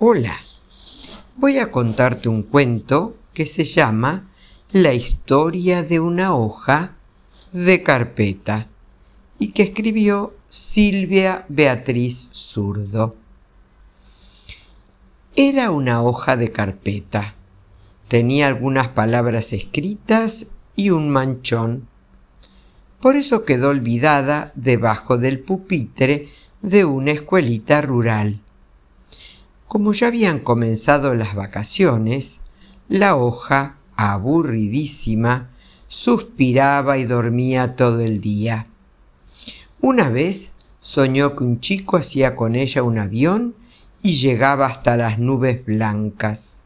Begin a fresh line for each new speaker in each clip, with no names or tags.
Hola, voy a contarte un cuento que se llama La historia de una hoja de carpeta y que escribió Silvia Beatriz Zurdo. Era una hoja de carpeta. Tenía algunas palabras escritas y un manchón. Por eso quedó olvidada debajo del pupitre de una escuelita rural. Como ya habían comenzado las vacaciones, la hoja, aburridísima, suspiraba y dormía todo el día. Una vez soñó que un chico hacía con ella un avión y llegaba hasta las nubes blancas.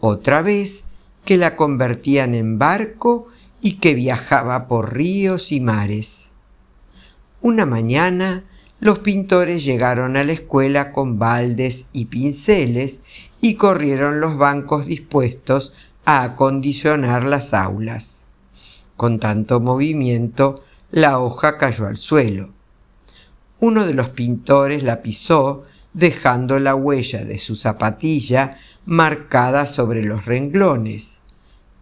Otra vez que la convertían en barco y que viajaba por ríos y mares. Una mañana los pintores llegaron a la escuela con baldes y pinceles y corrieron los bancos dispuestos a acondicionar las aulas. Con tanto movimiento, la hoja cayó al suelo. Uno de los pintores la pisó, dejando la huella de su zapatilla marcada sobre los renglones.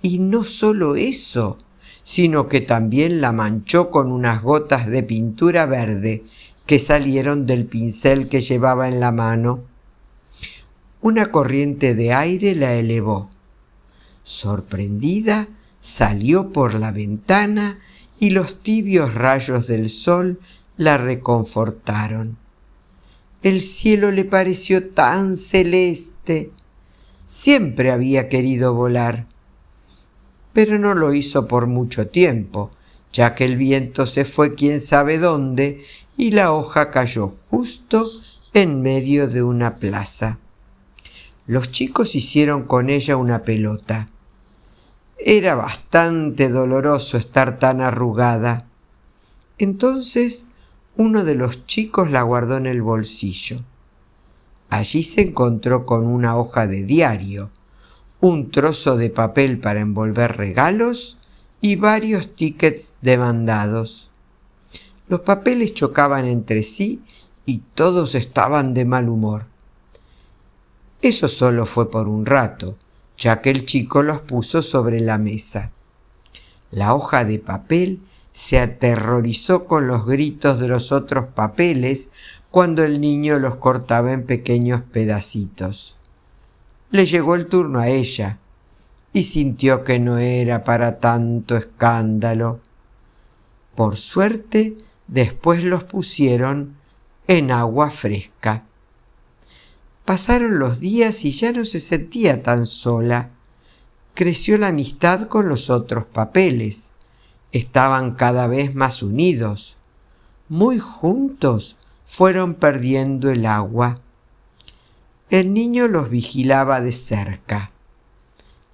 Y no solo eso, sino que también la manchó con unas gotas de pintura verde que salieron del pincel que llevaba en la mano. Una corriente de aire la elevó. Sorprendida, salió por la ventana y los tibios rayos del sol la reconfortaron. El cielo le pareció tan celeste. Siempre había querido volar. Pero no lo hizo por mucho tiempo, ya que el viento se fue quién sabe dónde y la hoja cayó justo en medio de una plaza. Los chicos hicieron con ella una pelota. Era bastante doloroso estar tan arrugada. Entonces uno de los chicos la guardó en el bolsillo. Allí se encontró con una hoja de diario, un trozo de papel para envolver regalos y varios tickets de mandados. Los papeles chocaban entre sí y todos estaban de mal humor. Eso solo fue por un rato, ya que el chico los puso sobre la mesa. La hoja de papel se aterrorizó con los gritos de los otros papeles cuando el niño los cortaba en pequeños pedacitos. Le llegó el turno a ella y sintió que no era para tanto escándalo. Por suerte, Después los pusieron en agua fresca. Pasaron los días y ya no se sentía tan sola. Creció la amistad con los otros papeles. Estaban cada vez más unidos. Muy juntos fueron perdiendo el agua. El niño los vigilaba de cerca.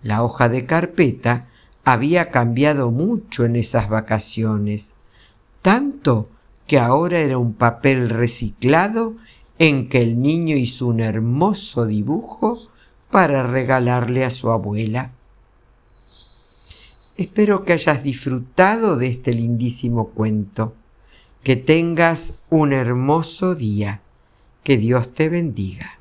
La hoja de carpeta había cambiado mucho en esas vacaciones tanto que ahora era un papel reciclado en que el niño hizo un hermoso dibujo para regalarle a su abuela. Espero que hayas disfrutado de este lindísimo cuento. Que tengas un hermoso día. Que Dios te bendiga.